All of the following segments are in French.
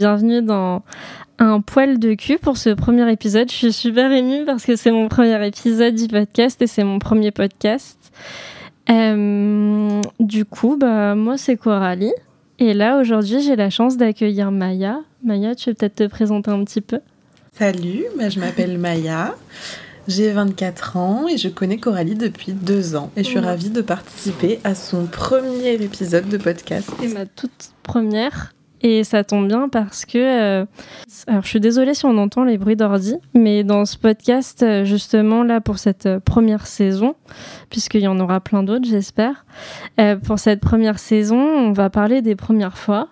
Bienvenue dans un poil de cul pour ce premier épisode. Je suis super émue parce que c'est mon premier épisode du podcast et c'est mon premier podcast. Euh, du coup, bah, moi c'est Coralie. Et là, aujourd'hui, j'ai la chance d'accueillir Maya. Maya, tu veux peut-être te présenter un petit peu? Salut, bah, je m'appelle Maya. J'ai 24 ans et je connais Coralie depuis deux ans. Et je suis ravie de participer à son premier épisode de podcast. C'est ma toute première. Et ça tombe bien parce que, euh, alors je suis désolée si on entend les bruits d'ordi, mais dans ce podcast, euh, justement là pour cette euh, première saison, puisqu'il y en aura plein d'autres, j'espère, pour cette première saison, on va parler des premières fois,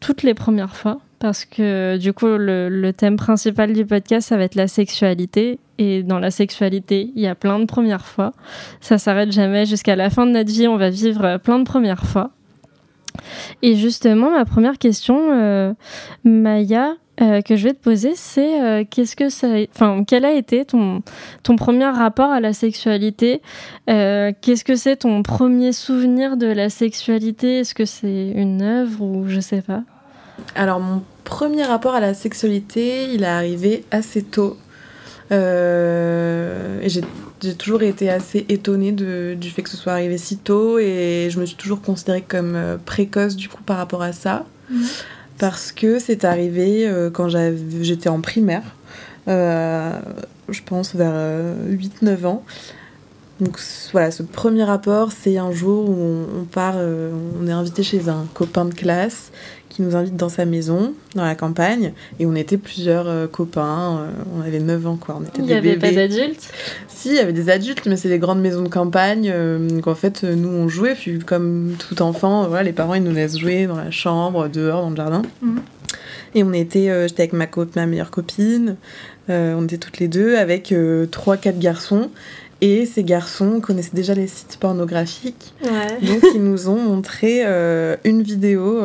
toutes les premières fois, parce que du coup le, le, thème principal du podcast, ça va être la sexualité. Et dans la sexualité, il y a plein de premières fois. Ça s'arrête jamais jusqu'à la fin de notre vie. On va vivre plein de premières fois. Et justement, ma première question, euh, Maya, euh, que je vais te poser, c'est euh, qu'est-ce que ça, enfin, quel a été ton ton premier rapport à la sexualité Qu'est-ce que c'est ton premier souvenir de la sexualité? Est-ce que c'est une œuvre ou je sais pas? Alors mon premier rapport à la sexualité, il est arrivé assez tôt. Et j'ai toujours été assez étonnée de, du fait que ce soit arrivé si tôt et je me suis toujours considérée comme euh, précoce du coup par rapport à ça. Mhm. Parce que c'est arrivé euh, quand j'étais en primaire, euh, je pense vers 8-9 ans. Donc voilà, ce premier rapport, c'est un jour où on, part, on est invité chez un copain de classe qui nous invite dans sa maison, dans la campagne, et on était plusieurs euh, copains, euh, on avait 9 ans quoi, on était Il n'y avait pas d'adultes? Si, il y avait des adultes, mais c'est des grandes maisons de campagne, euh, donc en fait nous on jouait, puis comme tout enfant, voilà, les parents ils nous laissent jouer dans la chambre, dehors, dans le jardin. Mhm. Et on était, j'étais avec ma, ma meilleure copine, on était toutes les deux avec 3-4 garçons. Et ces garçons connaissaient déjà les sites pornographiques. Donc ils nous ont montré une vidéo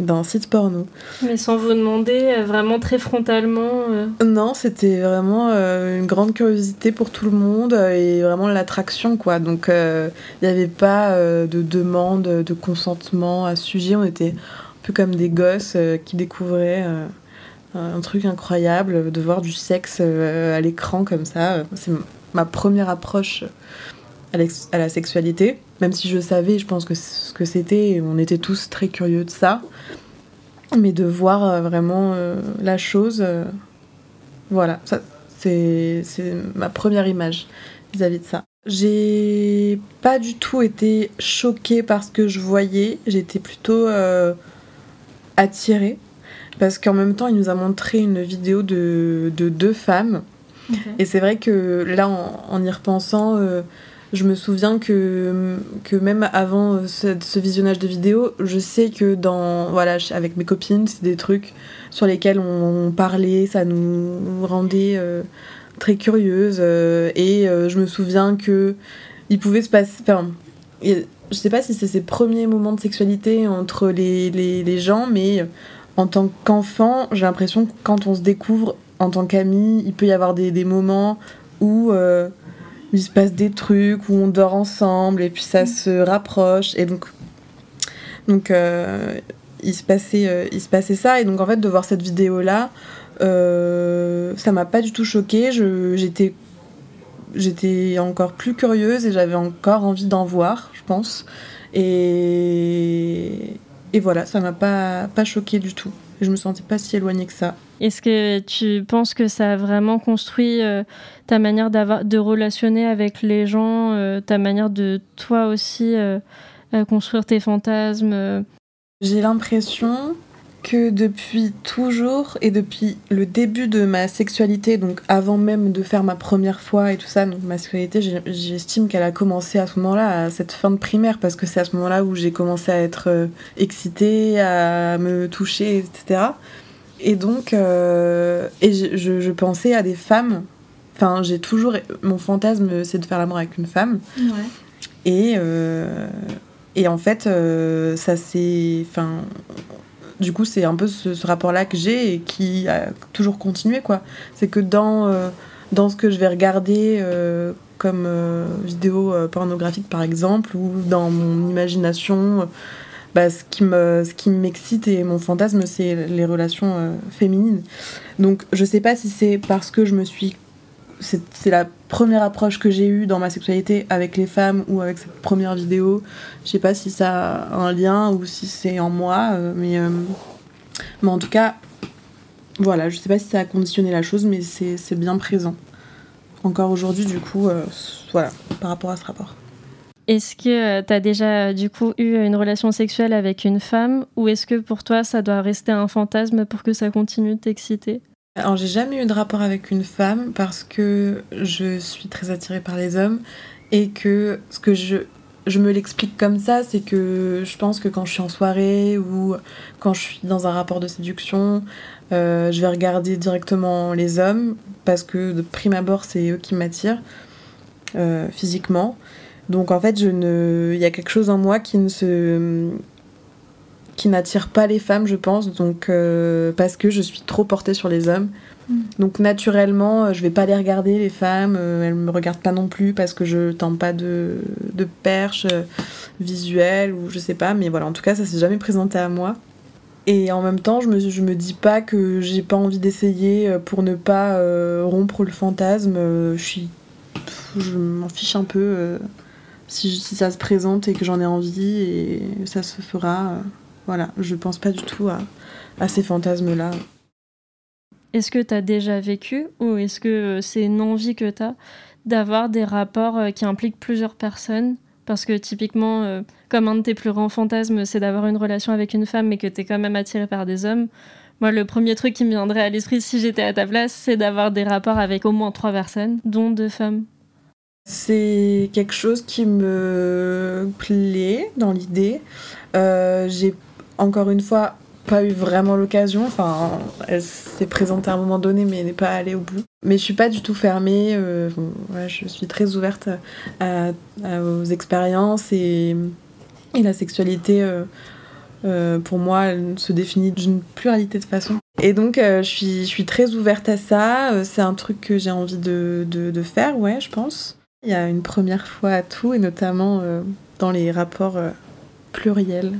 d'un site porno. Mais sans vous demander euh, vraiment très frontalement euh. Non, c'était vraiment euh, une grande curiosité pour tout le monde et vraiment l'attraction quoi. Donc il n'y avait pas de demande de consentement à ce sujet. On était un peu comme des gosses qui découvraient un truc incroyable de voir du sexe à l'écran comme ça. C'est ma première approche à la sexualité, même si je savais, je pense que ce que c'était, on était tous très curieux de ça, mais de voir euh, vraiment euh, la chose, euh, voilà, ça, c'est, ma première image vis-à-vis de ça. J'ai pas du tout été choquée par ce que je voyais, j'étais plutôt attirée, parce qu'en même temps, il nous a montré une vidéo de deux femmes, et c'est vrai que là, en, y repensant, je me souviens que, que même avant ce, visionnage de vidéo, je sais que dans voilà avec mes copines, c'est des trucs sur lesquels on, parlait, ça nous rendait euh, très curieuses euh, et euh, je me souviens que il pouvait se passer enfin je sais pas si c'est ses premiers moments de sexualité entre les, les, les gens mais en tant qu'enfant, j'ai l'impression que quand on se découvre en tant qu'ami, il peut y avoir des, des moments où il se passe des trucs où on dort ensemble et puis ça se rapproche et donc donc euh, il se passait euh, il se passait ça et donc en fait de voir cette vidéo là euh, ça m'a pas du tout choqué j'étais j'étais encore plus curieuse et j'avais encore envie d'en voir je pense et et voilà ça m'a pas pas choqué du tout et je me sentais pas si éloignée que ça. Est-ce que tu penses que ça a vraiment construit euh, ta manière de relationner avec les gens, euh, ta manière de toi aussi euh, construire tes fantasmes J'ai l'impression que depuis toujours et depuis le début de ma sexualité, donc avant même de faire ma première fois et tout ça, donc ma sexualité, j'estime qu'elle a commencé à ce moment-là, à cette fin de primaire, parce que c'est à ce moment-là où j'ai commencé à être excitée, à me toucher, etc. Et donc, euh, et je, je, pensais à des femmes. Enfin, j'ai toujours. Mon fantasme, c'est de faire l'amour avec une femme. Ouais. Et, euh, et en fait, euh, ça c'est. Enfin. Du coup, c'est un peu ce, rapport-là que j'ai et qui a toujours continué, quoi. C'est que dans, dans ce que je vais regarder comme vidéo pornographique, par exemple, ou dans mon imagination bah, ce qui me ce qui m'excite et mon fantasme c'est les relations euh, féminines. Donc je sais pas si c'est parce que je me suis c'est la première approche que j'ai eue dans ma sexualité avec les femmes ou avec cette première vidéo. Je sais pas si ça a un lien ou si c'est en moi, euh, mais, euh, mais en tout cas, voilà, je sais pas si ça a conditionné la chose, mais c'est bien présent. Encore aujourd'hui, du coup, voilà, par rapport à ce rapport. Est-ce que tu as déjà du coup eu une relation sexuelle avec une femme ou est-ce que pour toi ça doit rester un fantasme pour que ça continue de t'exciter? Alors j'ai jamais eu de rapport avec une femme parce que je suis très attirée par les hommes et que ce que je, je me l'explique comme ça, c'est que je pense que quand je suis en soirée ou quand je suis dans un rapport de séduction, euh, je vais regarder directement les hommes parce que de prime abord c'est eux qui m'attirent euh, physiquement. Donc en fait, je ne... il y a quelque chose en moi qui ne se qui n'attire pas les femmes, je pense, donc euh, parce que je suis trop portée sur les hommes. Mm. Donc naturellement, euh, je vais pas les regarder les femmes, euh, elles me regardent pas non plus parce que je tente pas de, de perche visuelle ou je sais pas, mais voilà, en tout cas, ça s'est jamais présenté à moi. Et en même temps, je me, je me dis pas que j'ai pas envie d'essayer pour ne pas rompre le fantasme. je suis. Je m'en fiche un peu si, si, ça se présente et que j'en ai envie et ça se fera. Voilà, je pense pas du tout à, ces fantasmes-là. Est-ce que tu as déjà vécu ou est-ce que euh, c'est une envie que tu as d'avoir des rapports euh, qui impliquent plusieurs personnes? Parce que typiquement, euh, comme un de tes plus grands fantasmes, c'est d'avoir une relation avec une femme mais que tu es quand même attiré par des hommes. Moi, le premier truc qui me viendrait à l'esprit si j'étais à ta place, c'est d'avoir des rapports avec au moins trois personnes, dont deux femmes. C'est quelque chose qui me plaît dans l'idée. j'ai encore une fois, pas eu vraiment l'occasion. Enfin, elle s'est présentée à un moment donné, mais n'est pas allée au bout. Mais je suis pas du tout fermée. Euh, je suis très ouverte aux expériences et, la sexualité. Euh, euh, pour moi, elle se définit d'une pluralité de façons. Et donc, je, suis, je suis très ouverte à ça. c'est un truc que j'ai envie de, de, faire, ouais, je pense. Il y a une première fois à tout, et notamment dans les rapports pluriels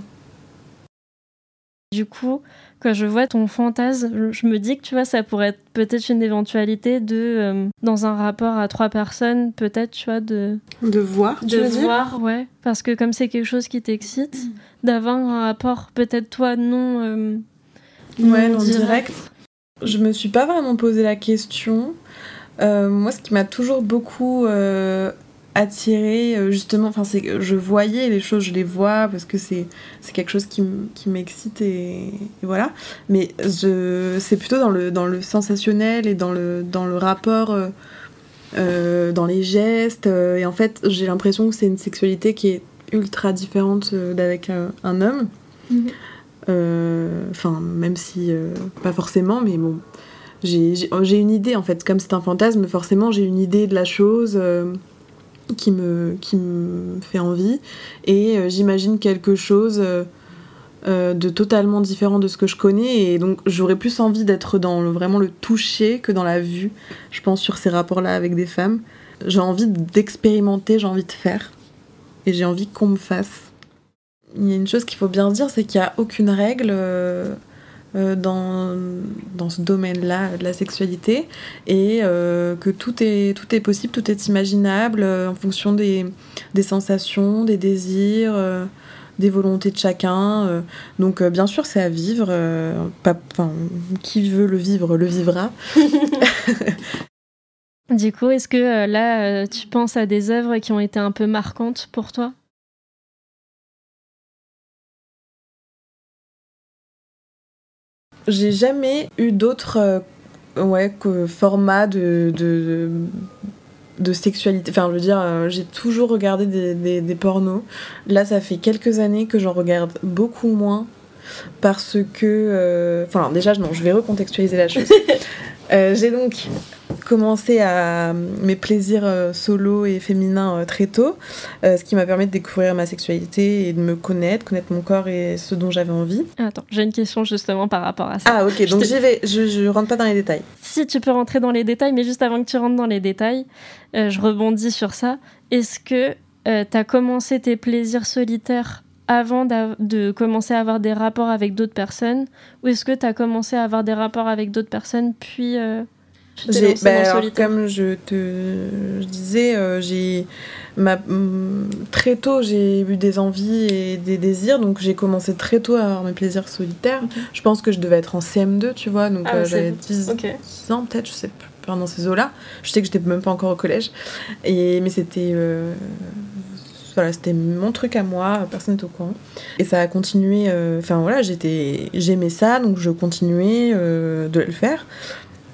du coup, quand je vois ton fantasme, je me dis que tu vois, ça pourrait être peut-être une éventualité de, euh, dans un rapport à trois personnes, peut-être, tu vois, de. De voir, De voir, ouais. Parce que comme c'est quelque chose qui t'excite, mm. d'avoir un rapport, peut-être toi, non. Euh, ouais, non direct. Je me suis pas vraiment posé la question. Euh, moi, ce qui m'a toujours beaucoup attiré euh, justement enfin c'est je voyais les choses je les vois parce que c'est c'est quelque chose qui, qui m'excite et, voilà. Mais je c'est plutôt dans le dans le sensationnel et dans le dans le rapport euh, euh, dans les gestes et en fait j'ai l'impression que c'est une sexualité qui est ultra différente d'avec un, homme. Mhm. enfin même si pas forcément mais bon j'ai une idée en fait. Comme c'est un fantasme forcément j'ai une idée de la chose qui me, qui me fait envie. Et euh, j'imagine quelque chose euh, euh, de totalement différent de ce que je connais. Et donc j'aurais plus envie d'être dans vraiment le toucher que dans la vue, je pense, sur ces rapports-là avec des femmes. J'ai envie d'expérimenter, j'ai envie de faire. Et j'ai envie qu'on me fasse. Il y a une chose qu'il faut bien dire, c'est qu'il n'y a aucune règle. Euh, dans, dans ce domaine-là de la sexualité et euh, que tout est, tout est possible, tout est imaginable euh, en fonction des, des, sensations, des désirs, des volontés de chacun. donc bien sûr c'est à vivre, pas, qui veut le vivre le vivra. du coup, est-ce que là tu penses à des œuvres qui ont été un peu marquantes pour toi? J'ai jamais eu d'autres euh, formats de, de, sexualité. Enfin, je veux dire, euh, j'ai toujours regardé des, des, des, pornos. Là, ça fait quelques années que j'en regarde beaucoup moins parce que. Euh, enfin, déjà, non, je vais recontextualiser la chose. j'ai donc commencé à mes plaisirs euh, solo et féminins euh, très tôt, euh, ce qui m'a permis de découvrir ma sexualité et de me connaître, connaître mon corps et ce dont j'avais envie. Attends, j'ai une question justement par rapport à ça. Ah ok, donc j'y vais, je, je rentre pas dans les détails. Si tu peux rentrer dans les détails, mais juste avant que tu rentres dans les détails, je rebondis sur ça. Est-ce que tu as commencé tes plaisirs solitaires avant de commencer à avoir des rapports avec d'autres personnes Ou est-ce que tu as commencé à avoir des rapports avec d'autres personnes, puis euh, j'ai, bah, comme je te disais, euh, j'ai ma, mm, très tôt j'ai eu des envies et des désirs, donc j'ai commencé très tôt à avoir mes plaisirs solitaires. Je pense que je devais être en CM2, tu vois, donc ah, euh, j'avais 10, ans peut-être, je sais plus, pendant ces eaux-là. Je sais que j'étais même pas encore au collège, et mais c'était voilà, c'était mon truc à moi, personne n'est au courant. Et ça a continué, euh, enfin voilà, j'étais, j'aimais ça, donc je continuais euh, de le faire.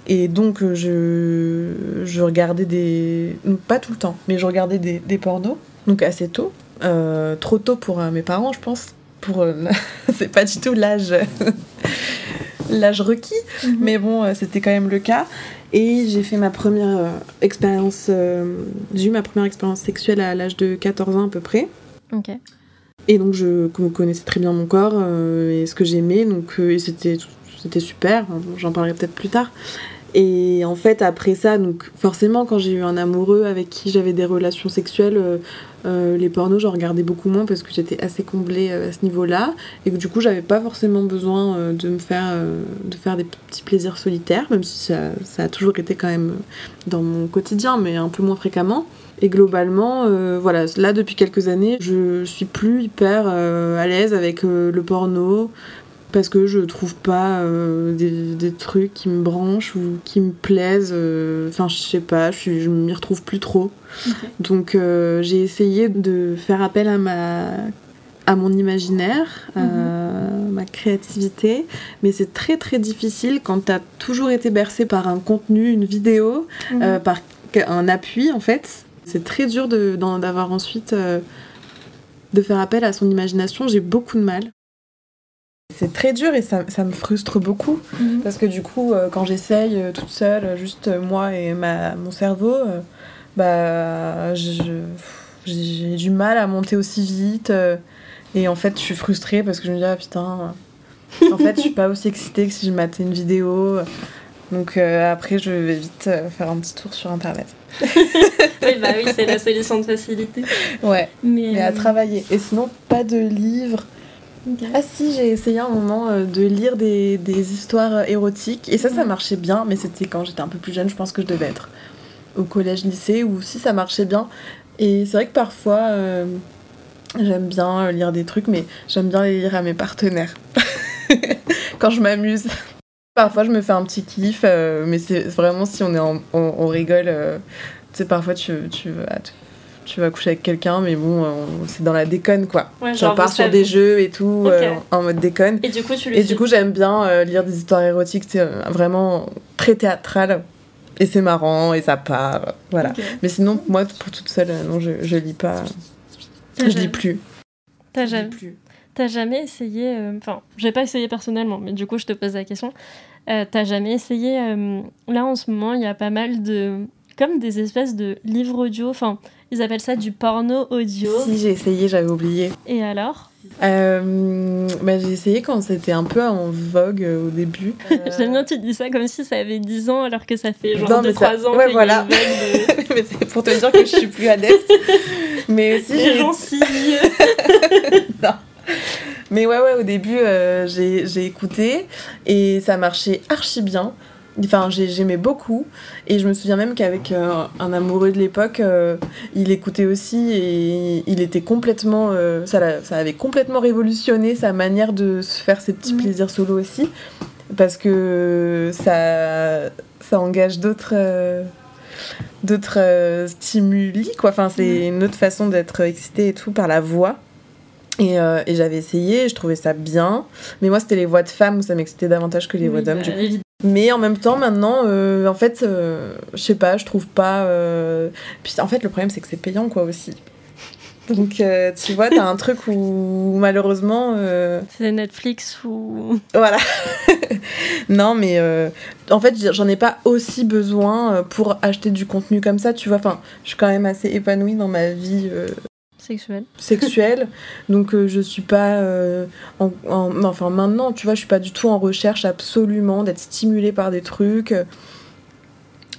Et donc je, je regardais des... Pas tout le temps, mais je regardais des, des pornos, donc assez tôt. Euh, trop tôt pour mes parents, je pense. Pour, c'est pas du tout l'âge l'âge requis, mhm. mais bon, c'était quand même le cas. Et j'ai fait ma première euh, expérience, euh, j'ai eu ma première expérience sexuelle à l'âge de 14 ans à peu près. Ok. Et donc je connaissais très bien mon corps euh, et ce que j'aimais, donc et c'était c'était super. J'en parlerai peut-être plus tard. Et en fait, après ça, donc forcément, quand j'ai eu un amoureux avec qui j'avais des relations sexuelles, euh, euh, les pornos, j'en regardais beaucoup moins parce que j'étais assez comblée euh, à ce niveau-là. Et que du coup, j'avais pas forcément besoin de me faire, de faire des petits plaisirs solitaires, même si ça, ça, a toujours été quand même dans mon quotidien, mais un peu moins fréquemment. Et globalement, voilà, là depuis quelques années, je suis plus hyper à l'aise avec le porno parce que je trouve pas euh, des, trucs qui me branchent ou qui me plaisent. Euh, enfin, je sais pas, je, je m'y retrouve plus trop. Donc, euh, j'ai essayé de faire appel à ma à mon imaginaire, à mhm. ma créativité, mais c'est très très difficile quand tu as toujours été bercé par un contenu, une vidéo, mhm. par un appui en fait. C'est très dur d'avoir ensuite de faire appel à son imagination. J'ai beaucoup de mal. C'est très dur et ça, ça me frustre beaucoup mhm. parce que du coup, euh, quand j'essaye euh, toute seule, euh, juste moi et ma, mon cerveau, bah, j'ai du mal à monter aussi vite et en fait, je suis frustrée parce que je me dis, ah putain, en fait, je suis pas aussi excitée que si je matais une vidéo. Donc après, je vais vite faire un petit tour sur internet. oui, bah oui, c'est la solution de facilité. Ouais, mais, mais à travailler. Et sinon, pas de livres ah si, j'ai essayé un moment euh, de lire des, des, histoires euh, érotiques et ça, ça marchait bien, mais c'était quand j'étais un peu plus jeune, je pense que je devais être au collège, lycée, où si ça marchait bien. Et c'est vrai que parfois, euh, j'aime bien lire des trucs, mais j'aime bien les lire à mes partenaires quand je m'amuse. Parfois, je me fais un petit kiff, mais c'est vraiment si on est en, on, rigole. tu sais, parfois, tu, tu, tu vas coucher avec quelqu'un, mais bon, euh, c'est dans la déconne quoi. Ouais, genre part sur des jeux et tout, euh, en mode déconne. Et du coup, tu Et du coup, j'aime bien euh, lire des histoires érotiques, c'est vraiment très théâtral. Et c'est marrant, et ça part, voilà. Mais sinon, moi, pour toute seule, non, je, je lis pas. Je lis plus. T'as jamais, T'as jamais essayé, enfin, j'ai pas essayé personnellement, mais du coup, je te pose la question. T'as jamais essayé, là en ce moment, il y a pas mal de, comme des espèces de livres audio, enfin, ils appellent ça du porno audio. Si, j'ai essayé, j'avais oublié. Et alors euh, bah, J'ai essayé quand c'était un peu en vogue euh, au début. J'aime bien, tu dis ça comme si ça avait 10 ans alors que ça fait genre 2-3 ans. Ouais, voilà. mais c'est pour te dire que je suis plus adepte. mais aussi. Les non. Mais ouais, ouais, au début, euh, j'ai écouté et ça marchait archi bien. Enfin, j'aimais beaucoup. Et je me souviens même qu'avec euh, un amoureux de l'époque, euh, il écoutait aussi et il était complètement. Euh, ça, ça, avait complètement révolutionné sa manière de se faire ses petits plaisirs solo aussi. Parce que ça, ça engage d'autres. d'autres stimuli quoi enfin c'est mhm. une autre façon d'être excité et tout par la voix et, et j'avais essayé, je trouvais ça bien. Mais moi, c'était les voix de femmes où ça m'excitait davantage que les voix d'hommes. Bah, mais en même temps, maintenant, euh, en fait, euh, je sais pas, je trouve pas. Euh, puis en fait, le problème, c'est que c'est payant, quoi, aussi. Donc, tu vois, t'as un truc où malheureusement. C'est Netflix ou. Voilà. non, mais en fait, j'en ai pas aussi besoin pour acheter du contenu comme ça, tu vois. Enfin, je suis quand même assez épanouie dans ma vie Sexuelle. Sexuelle. Donc euh, je suis pas euh, en, enfin maintenant, tu vois, je suis pas du tout en recherche absolument d'être stimulée par des trucs.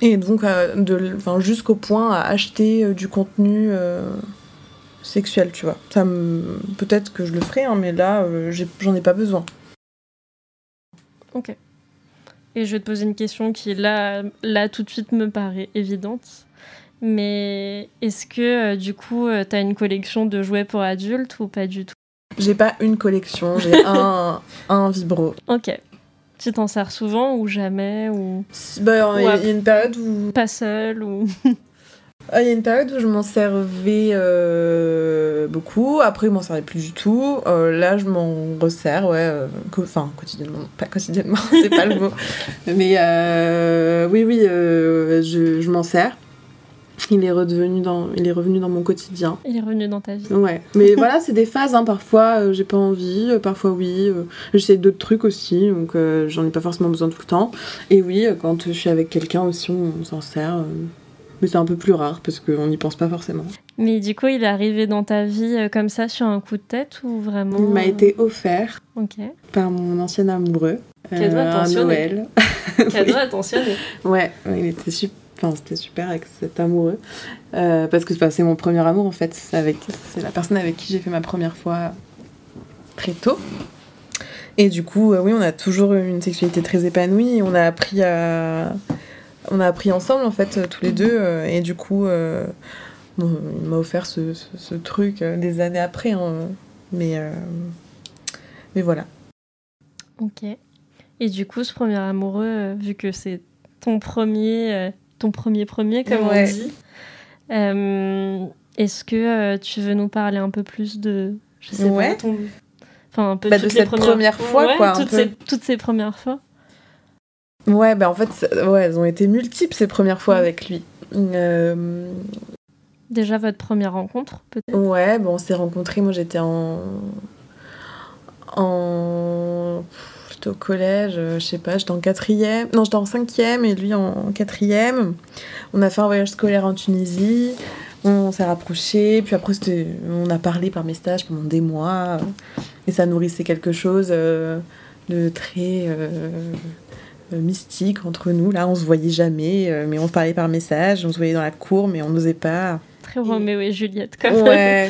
Et donc euh, de enfin jusqu'au point à acheter du contenu sexuel, tu vois. Ça me... Peut-être que je le ferai, hein, mais là, euh, j'en ai, pas besoin. Ok. Et je vais te poser une question qui, là, là tout de suite, me paraît évidente. Mais est-ce que, euh, du coup, tu as une collection de jouets pour adultes ou pas du tout? J'ai pas une collection, j'ai un, un vibro. Ok. Tu t'en sers souvent ou jamais ou... Bah, il y a une période où... Pas seul ou... Ah, il y a une période où je m'en servais euh, beaucoup, après je m'en servais plus du tout. Euh, là, je m'en resserre, ouais, euh, enfin quotidiennement, pas quotidiennement, c'est pas le mot. Mais oui, oui, je, je m'en sers. Il est, redevenu dans, il est revenu dans mon quotidien. Il est revenu dans ta vie. Ouais. Mais voilà, c'est des phases. Hein. Parfois, j'ai pas envie. parfois, oui. J'essaie d'autres trucs aussi. Donc, j'en ai pas forcément besoin tout le temps. Et oui, quand je suis avec quelqu'un aussi, on s'en sert mais c'est un peu plus rare parce qu'on n'y pense pas forcément. Mais du coup, il est arrivé dans ta vie euh, comme ça sur un coup de tête ou vraiment Il m'a été offert par mon ancien amoureux. Cadeau euh, attentionné. Noël. Cadeau attentionné. Ouais, il était super. Enfin, c'était super avec cet amoureux. Euh, parce que c'est mon premier amour en fait. C'est, avec, la personne avec qui j'ai fait ma première fois très tôt. Et du coup, oui, on a toujours eu une sexualité très épanouie. On a appris à on a appris ensemble en fait tous les deux euh, et du coup euh, il m'a offert ce, truc euh, des années après hein. mais mais voilà ok et du coup ce premier amoureux vu que c'est ton premier ton premier premier comme on dit est-ce que tu veux nous parler un peu plus de je sais pas ton... enfin un peu bah, de cette première fois quoi toutes ces premières fois Ouais, bah en fait, ouais, elles ont été multiples ces premières fois avec lui. Euh, Déjà votre première rencontre, peut-être? Ouais, bon, on s'est rencontrés, moi j'étais en. En. Au collège, je sais pas, j'étais en quatrième. Non, j'étais en cinquième et lui en quatrième. On a fait un voyage scolaire en Tunisie. On s'est rapprochés, puis après on a parlé par message pendant des mois. Et ça nourrissait quelque chose euh, de très. Euh, euh, mystique entre nous. Là, on se voyait jamais, euh, mais on parlait par message. On se voyait dans la cour, mais on n'osait pas. Très Roméo et Juliette, quand Ouais.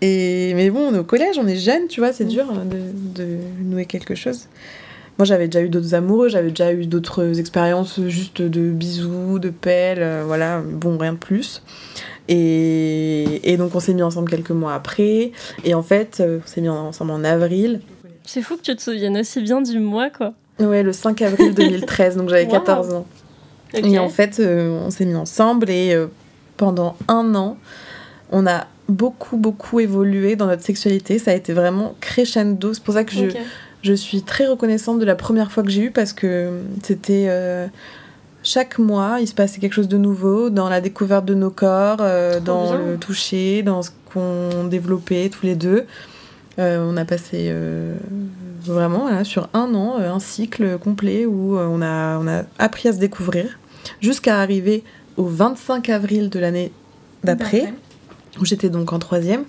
Et, mais bon, on est au collège, on est jeunes, tu vois, c'est mm. dur de, de, nouer quelque chose. Moi, j'avais déjà eu d'autres amoureux, j'avais déjà eu d'autres expériences juste de bisous, de pelles, euh, voilà, bon, rien de plus. Et, et donc, on s'est mis ensemble quelques mois après. Et en fait, on s'est mis ensemble en avril. C'est fou que tu te souviennes aussi bien du mois, quoi. Ouais, le 5 avril 2013, donc j'avais 14 ans. Et en fait, euh, on s'est mis ensemble et euh, pendant un an, on a beaucoup, beaucoup évolué dans notre sexualité. Ça a été vraiment crescendo. C'est pour ça que je, je suis très reconnaissante de la première fois que j'ai eu parce que c'était. Euh, chaque mois, il se passait quelque chose de nouveau dans la découverte de nos corps, dans le toucher, dans ce qu'on développait tous les deux. on a passé vraiment sur un an, euh, un cycle complet où euh, on a, on a appris à se découvrir jusqu'à arriver au 25 avril de l'année d'après, où j'étais donc en troisième,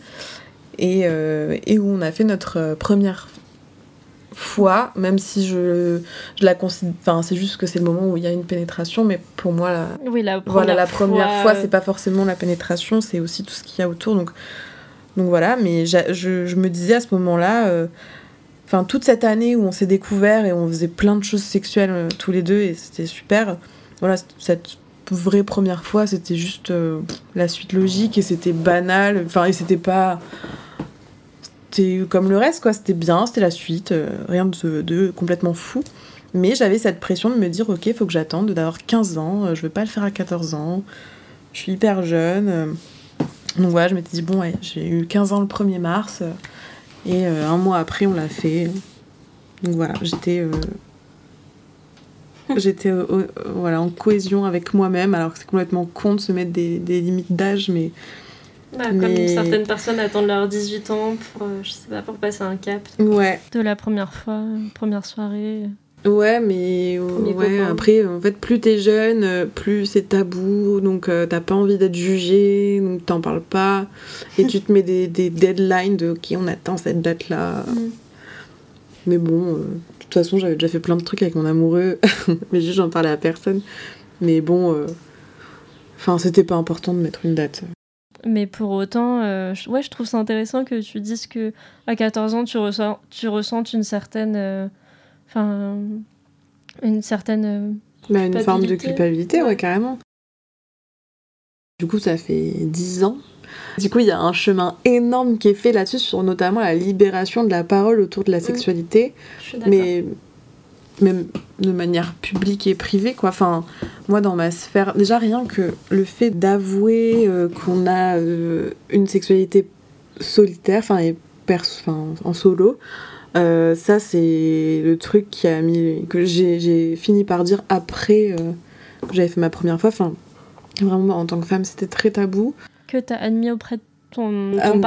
et, euh, et, où on a fait notre première fois, même si je, je la considère. Enfin, c'est juste que c'est le moment où il y a une pénétration, mais pour moi, la, oui, la première voilà, la première fois, c'est pas forcément la pénétration, c'est aussi tout ce qu'il y a autour. Donc, donc voilà, mais je, je, me disais à ce moment-là enfin toute cette année où on s'est découvert et on faisait plein de choses sexuelles euh, tous les deux et c'était super. Voilà, cette vraie première fois, c'était juste euh, la suite logique et c'était banal. Enfin, et c'était pas. C'était comme le reste, quoi. C'était bien, c'était la suite, euh, rien de, complètement fou. Mais j'avais cette pression de me dire, ok, faut que j'attende d'avoir 15 ans, je veux pas le faire à 14 ans, je suis hyper jeune. Donc voilà, je m'étais dit, bon, j'ai eu 15 ans le 1er mars. Et euh, un mois après, on l'a fait. Donc voilà, j'étais. Euh, j'étais euh, voilà, en cohésion avec moi-même, alors que c'est complètement con de se mettre des, des limites d'âge, mais. Bah, comme certaines personnes attendent leurs 18 ans pour, je sais pas, pour passer un cap. Ouais. De la première fois, première soirée. Ouais, mais ouais, après, en fait, plus t'es jeune, euh, plus c'est tabou, donc euh, t'as pas envie d'être jugé, donc t'en parles pas, et tu te mets des, des, deadlines de ok, on attend cette date-là. Mm. Mais bon, euh, toute façon, j'avais déjà fait plein de trucs avec mon amoureux, mais juste j'en parlais à personne. Mais bon, enfin, c'était pas important de mettre une date. Mais pour autant, je, ouais, je trouve ça intéressant que tu dises que à 14 ans, tu, ressens, tu une certaine. Enfin. une certaine. Bah, une forme de culpabilité, ouais, carrément. Du coup, ça fait 10 ans. Du coup, il y a un chemin énorme qui est fait là-dessus, sur notamment la libération de la parole autour de la sexualité. mais même de manière publique et privée quoi. Enfin moi dans ma sphère déjà rien que le fait d'avouer euh, qu'on a euh, une sexualité solitaire enfin et en solo euh, ça c'est le truc qui a mis que j'ai fini par dire après que j'avais fait ma première fois. Enfin vraiment en tant que femme c'était très tabou que tu as admis auprès de ton, ton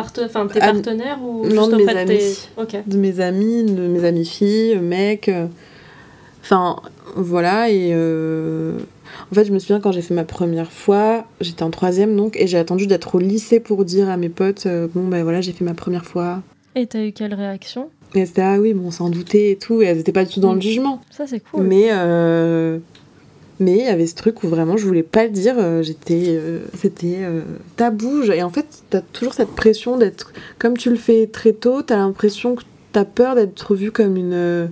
tes partenaires ou juste de auprès mes de tes de mes amis de mes amis filles mecs Enfin, voilà, et euh, en fait, je me souviens quand j'ai fait ma première fois, j'étais en troisième donc, et j'ai attendu d'être au lycée pour dire à mes potes, euh, bon ben voilà, j'ai fait ma première fois. Et t'as eu quelle réaction? Et c'était, ah oui, bon, sans douter et tout, et elles étaient pas du tout dans le mm. jugement. Ça, c'est cool. Mais, euh, mais il y avait ce truc où vraiment je voulais pas le dire, j'étais, c'était tabou, et en fait, t'as toujours cette pression d'être, comme tu le fais très tôt, t'as l'impression que t'as peur d'être vue comme une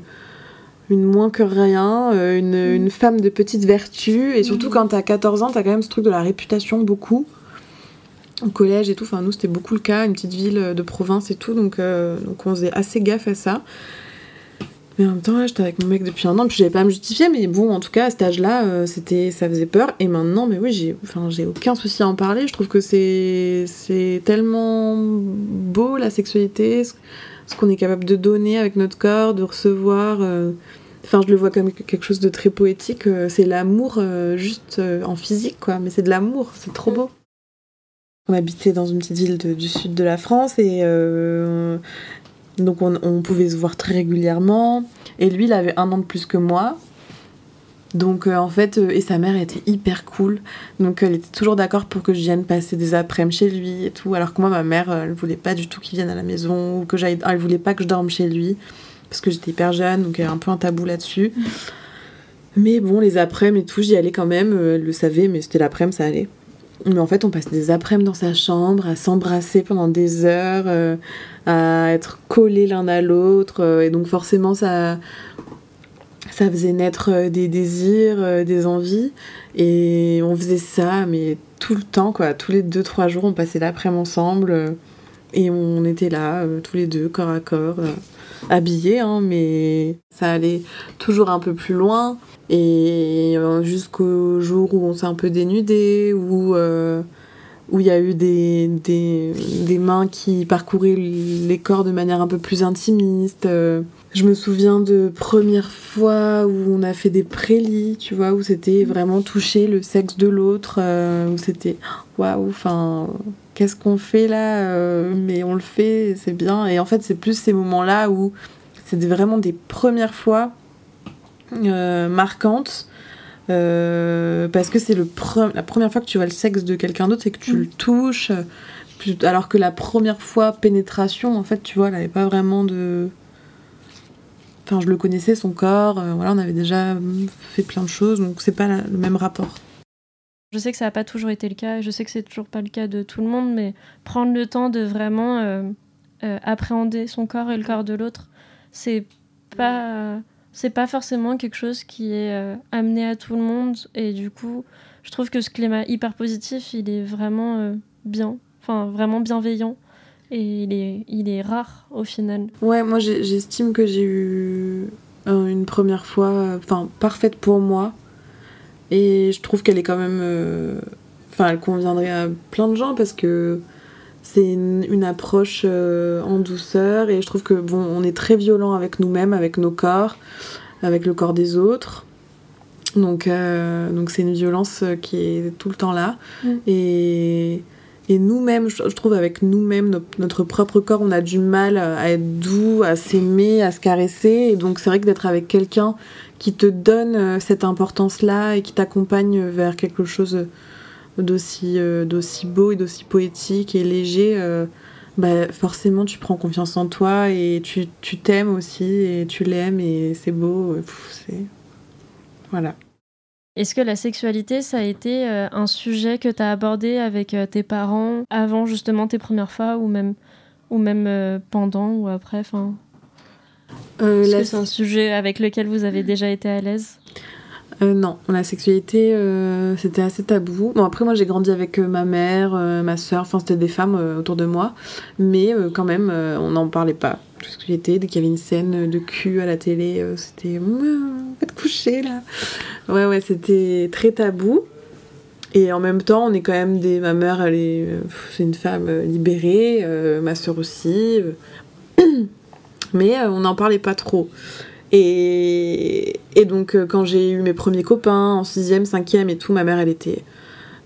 une moins que rien, euh, une, mm. une, femme de petite vertu. Et surtout, mm. quand t'as 14 ans, t'as quand même ce truc de la réputation beaucoup. Au collège et tout, enfin, nous, c'était beaucoup le cas, une petite ville de province et tout, donc, euh, donc on faisait assez gaffe à ça. Mais en même temps, j'étais avec mon mec depuis un an, puis j'avais pas à me justifier, mais bon, en tout cas, à cet âge-là, euh, ça faisait peur. Et maintenant, mais oui, j'ai, j'ai aucun souci à en parler. Je trouve que c'est, tellement beau la sexualité, ce, qu'on est capable de donner avec notre corps, de recevoir. Enfin, je le vois comme quelque chose de très poétique. Euh, c'est l'amour euh, juste euh, en physique, quoi. Mais c'est de l'amour, c'est trop beau. On habitait dans une petite ville du sud de la France et donc on, pouvait se voir très régulièrement. Et lui, il avait un an de plus que moi. Donc en fait, et sa mère était hyper cool. Donc elle était toujours d'accord pour que je vienne passer des après-midi chez lui et tout. Alors que moi, ma mère, elle voulait pas du tout qu'il vienne à la maison ou que j'aille. Elle voulait pas que je dorme chez lui parce que j'étais hyper jeune, donc il y a un peu un tabou là-dessus. Mais bon, les après-midi et tout, j'y allais quand même, euh, elle le savait, mais c'était l'après-midi, ça allait. Mais en fait, on passait des après-midi dans sa chambre, à s'embrasser pendant des heures, euh, à être collés l'un à l'autre. Euh, et donc, forcément, ça, ça faisait naître des désirs, des envies. Et on faisait ça, mais tout le temps, quoi. Tous les deux, trois jours, on passait l'après-midi ensemble. et on était là, tous les deux, corps à corps habillé, hein, mais ça allait toujours un peu plus loin. Et euh, jusqu'au jour où on s'est un peu dénudé, où euh, où il y a eu des, des, des, mains qui parcouraient les corps de manière un peu plus intimiste. Euh, je me souviens de première fois où on a fait des prélits, tu vois, où c'était vraiment toucher le sexe de l'autre, où c'était waouh, enfin, qu'est-ce qu'on fait là euh, Mais on le fait, c'est bien. Et en fait, c'est plus ces moments-là où c'est vraiment des premières fois euh, marquantes. Euh, parce que c'est la première fois que tu vois le sexe de quelqu'un d'autre et que tu le mm. touches. Alors que la première fois, pénétration, en fait, tu vois, elle n'avait pas vraiment de. Enfin, je le connaissais, son corps, voilà, on avait déjà fait plein de choses, donc c'est pas le même rapport. Je sais que ça n'a pas toujours été le cas, je sais que c'est toujours pas le cas de tout le monde, mais prendre le temps de vraiment euh, euh, appréhender son corps et le corps de l'autre, c'est pas c'est pas forcément quelque chose qui est euh, amené à tout le monde, et du coup, je trouve que ce climat hyper positif, il est vraiment bien, enfin vraiment bienveillant. Et il est, il est rare au final. Ouais, moi j'estime que j'ai eu une première fois, enfin parfaite pour moi, et je trouve qu'elle est quand même. Euh, enfin, elle conviendrait à plein de gens parce que c'est une, approche euh, en douceur et je trouve que bon, on est très violent avec nous-mêmes, avec nos corps, avec le corps des autres. Donc, euh, donc c'est une violence qui est tout le temps là. Mm. Et, et nous-mêmes, je, trouve avec nous-mêmes, notre, propre corps, on a du mal à être doux, à s'aimer, à se caresser. Et donc c'est vrai que d'être avec quelqu'un qui te donne euh, cette importance-là et qui t'accompagne vers quelque chose d'aussi euh, beau et d'aussi poétique et léger, euh, bah forcément tu prends confiance en toi et tu t'aimes aussi et tu l'aimes et c'est beau. c'est voilà. Est-ce que la sexualité, ça a été un sujet que tu as abordé avec tes parents avant justement tes premières fois ou même, ou même pendant ou après Est-ce que c'est un sujet avec lequel vous avez déjà été à l'aise euh, non, la sexualité, euh, c'était assez tabou. Bon, après, moi, j'ai grandi avec euh, ma mère, ma soeur, enfin, c'était des femmes autour de moi. Mais quand même, on n'en parlait pas. De sexualité, dès qu'il y avait une scène de cul à la télé, c'était. Pas de coucher, là. Ouais, ouais, c'était très tabou. Et en même temps, on est quand même des. Ma mère, elle est. C'est une femme libérée, ma soeur aussi. Mais on n'en parlait pas trop. Et, donc, euh, quand j'ai eu mes premiers copains en 6ème, 5ème et tout, ma mère, elle était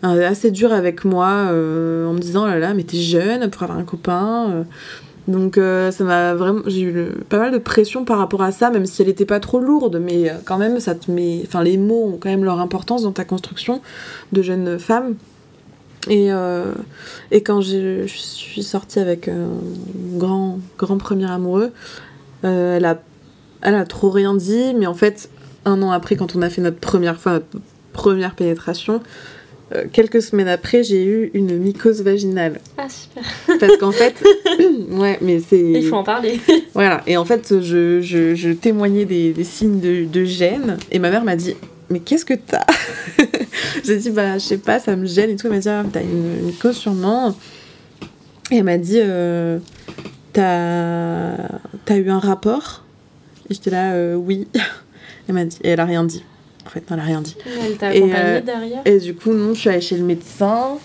euh, assez dure avec moi euh, en me disant oh là là, mais t'es jeune pour avoir un copain. Donc, ça m'a vraiment. J'ai eu pas mal de pression par rapport à ça, même si elle était pas trop lourde, mais quand même, ça te met. Enfin, les mots ont quand même leur importance dans ta construction de jeune femme. Et, et quand je suis sortie avec un grand, grand premier amoureux, elle a elle a trop rien dit, mais en fait, un an après, quand on a fait notre première fois, notre première pénétration, euh, quelques semaines après, j'ai eu une mycose vaginale. Ah, super. Parce qu'en fait, ouais, mais c'est. Il faut en parler. voilà, et en fait, je, je, je témoignais des, des, signes de, de gêne, et ma mère m'a dit Mais qu'est-ce que t'as J'ai dit Bah, je sais pas, ça me gêne et tout. Elle m'a dit Ah, t'as une mycose sûrement. Et elle m'a dit euh, T'as as eu un rapport? Et j'étais là, euh, oui. Elle m'a dit, et elle a rien dit. En fait, non, elle a rien dit. Elle t'a accompagnée euh, derrière? Et du coup, non, je suis allée chez le médecin.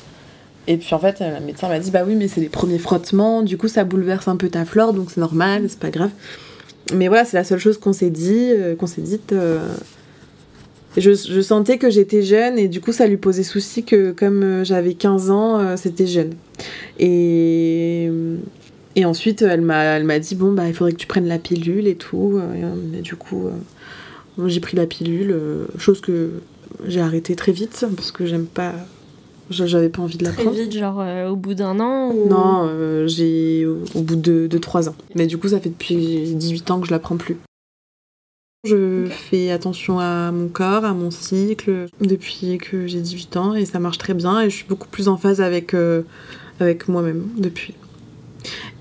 Et puis en fait, le médecin m'a dit, bah oui, mais c'est les premiers frottements. Du coup, ça bouleverse un peu ta flore, donc c'est normal, c'est pas grave. Mais voilà, c'est la seule chose qu'on s'est dit, euh, qu'on s'est dite. Je, je, sentais que j'étais jeune et du coup ça lui posait souci que comme j'avais 15 ans, c'était jeune. Et, et ensuite, elle m'a, elle m'a dit bon bah il faudrait que tu prennes la pilule et tout. Euh, et, du coup, euh, j'ai pris la pilule, euh, chose que j'ai arrêté très vite parce que j'aime pas. J'avais pas envie de la très prendre. vite, genre au bout d'un an Non, j'ai au, bout de, de 3 ans. Mais du coup, ça fait depuis 18 ans que je la prends plus. Je fais attention à mon corps, à mon cycle depuis que j'ai 18 ans et ça marche très bien et je suis beaucoup plus en phase avec, avec moi-même depuis.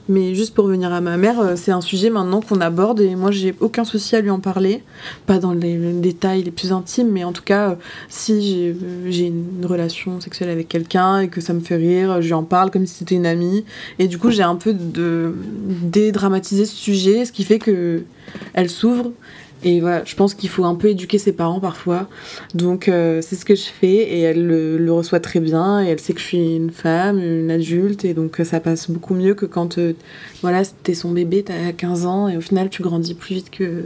Mais juste pour revenir à ma mère, euh, c'est un sujet maintenant qu'on aborde et moi j'ai aucun souci à lui en parler. Pas dans les détails les plus intimes, mais en tout cas, euh, si euh, j'ai une relation sexuelle avec quelqu'un et que ça me fait rire, je lui en parle comme si c'était une amie. Et du coup, j'ai un peu de dédramatisé ce sujet, ce qui fait que elle s'ouvre et voilà, je pense qu'il faut un peu éduquer ses parents parfois. Donc euh, c'est ce que je fais et elle le, reçoit très bien et elle sait que je suis une femme, une adulte et donc ça passe beaucoup mieux que quand euh, voilà, t'es son bébé, t'as 15 ans et au final tu grandis plus vite que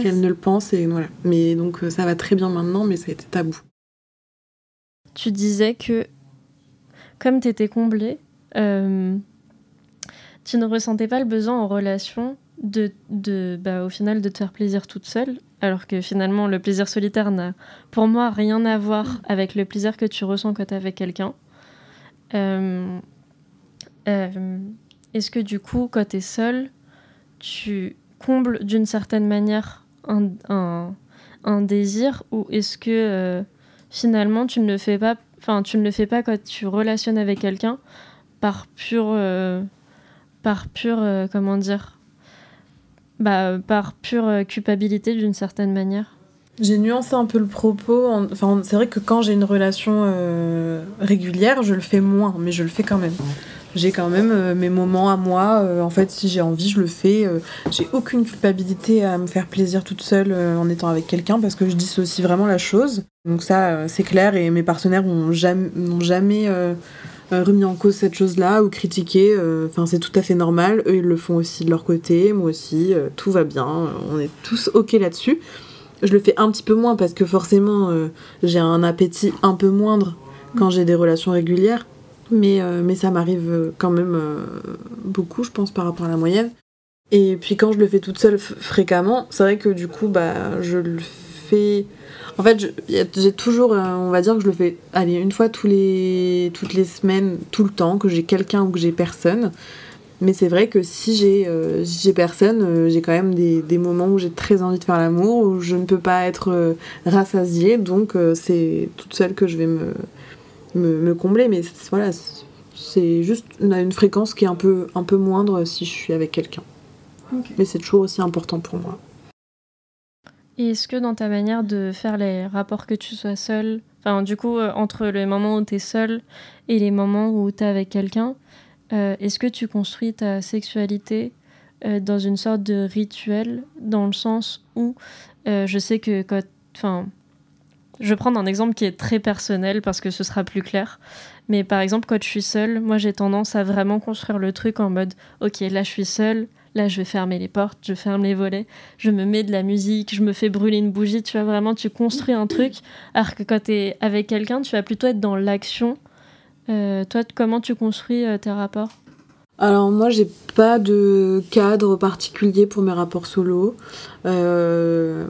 qu'elle ne le pense et voilà. Mais donc euh, ça va très bien maintenant mais ça a été tabou. Tu disais que comme t'étais comblée, tu ne ressentais pas le besoin en relation de, bah, au final de te faire plaisir toute seule, alors que finalement le plaisir solitaire n'a pour moi rien à voir avec le plaisir que tu ressens quand tu es avec quelqu'un. Euh, euh, est-ce que du coup, quand tu es seule, tu combles d'une certaine manière un, un, un désir ou est-ce que euh, finalement tu ne le fais pas enfin tu ne le fais pas quand tu relationnes avec quelqu'un par pure par pure comment dire bah, par pure euh, culpabilité d'une certaine manière. J'ai nuancé un peu le propos. Enfin, c'est vrai que quand j'ai une relation euh, régulière, je le fais moins, mais je le fais quand même. J'ai quand même euh, mes moments à moi. en fait, si j'ai envie, je le fais. j'ai aucune culpabilité à me faire plaisir toute seule en étant avec quelqu'un parce que je dissocie vraiment la chose. Donc ça, c'est clair. Et mes partenaires n'ont jamais, remis en cause cette chose-là ou critiqué. Euh, enfin, c'est tout à fait normal. Eux, ils le font aussi de leur côté, moi aussi. Euh, tout va bien. On est tous OK là-dessus. Je le fais un petit peu moins parce que forcément, j'ai un appétit un peu moindre quand j'ai des relations régulières. Mais, mais ça m'arrive quand même beaucoup, je pense, par rapport à la moyenne. Et puis quand je le fais toute seule fréquemment, c'est vrai que du coup, bah, je le fais en fait, j'ai toujours, euh, on va dire que je le fais, allez, une fois tous les, toutes les semaines, tout le temps, que j'ai quelqu'un ou que j'ai personne. Mais c'est vrai que si j'ai j'ai personne, j'ai quand même des, des, moments où j'ai très envie de faire l'amour, où je ne peux pas être rassasiée, donc c'est toute seule que je vais me, me, me combler. Mais voilà, c'est juste une fréquence qui est un peu, un peu moindre si je suis avec quelqu'un. Mais c'est toujours aussi important pour moi. Et est-ce que dans ta manière de faire les rapports que tu sois seule, enfin du coup euh, entre les moments où tu es seule et les moments où tu es avec quelqu'un, euh, est-ce que tu construis ta sexualité euh, dans une sorte de rituel, dans le sens où je sais que quand... Enfin, je vais prendre un exemple qui est très personnel parce que ce sera plus clair. Mais par exemple, quand je suis seule, moi j'ai tendance à vraiment construire le truc en mode ok, là je suis seule, là je vais fermer les portes, je ferme les volets, je me mets de la musique, je me fais brûler une bougie, tu vois, vraiment tu construis un truc. Alors que quand tu es avec quelqu'un, tu vas plutôt être dans l'action. Euh, toi, comment tu construis euh, tes rapports? Alors moi j'ai pas de cadre particulier pour mes rapports solo. Euh,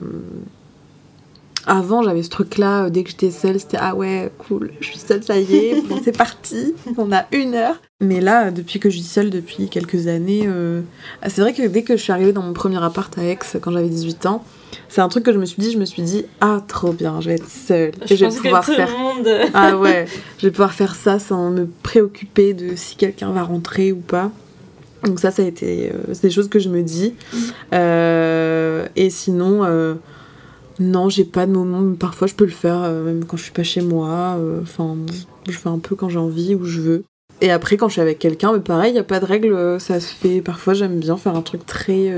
avant, j'avais ce truc-là, euh, dès que j'étais seule, c'était ah ouais, cool, je suis seule, ça y est, c'est parti, on a une heure. Mais là, depuis que je suis seule depuis quelques années, euh, ah, c'est vrai que dès que je suis arrivée dans mon premier appart à Aix, quand j'avais 18 ans, c'est un truc que je me suis dit, je me suis dit, ah trop bien, je vais être seule. Je, vais pouvoir faire. Ah ouais, je vais pouvoir faire ça sans me préoccuper de si quelqu'un va rentrer ou pas. Donc ça, ça a été, euh, c'est des choses que je me dis. Mm. et sinon non, j'ai pas de moment. Parfois, je peux le faire euh, même quand je suis pas chez moi. Euh, enfin, je fais un peu quand j'ai envie ou je veux. Et après, quand je suis avec quelqu'un, mais pareil, il a pas de règle. Euh, ça se fait. Parfois, j'aime bien faire un truc très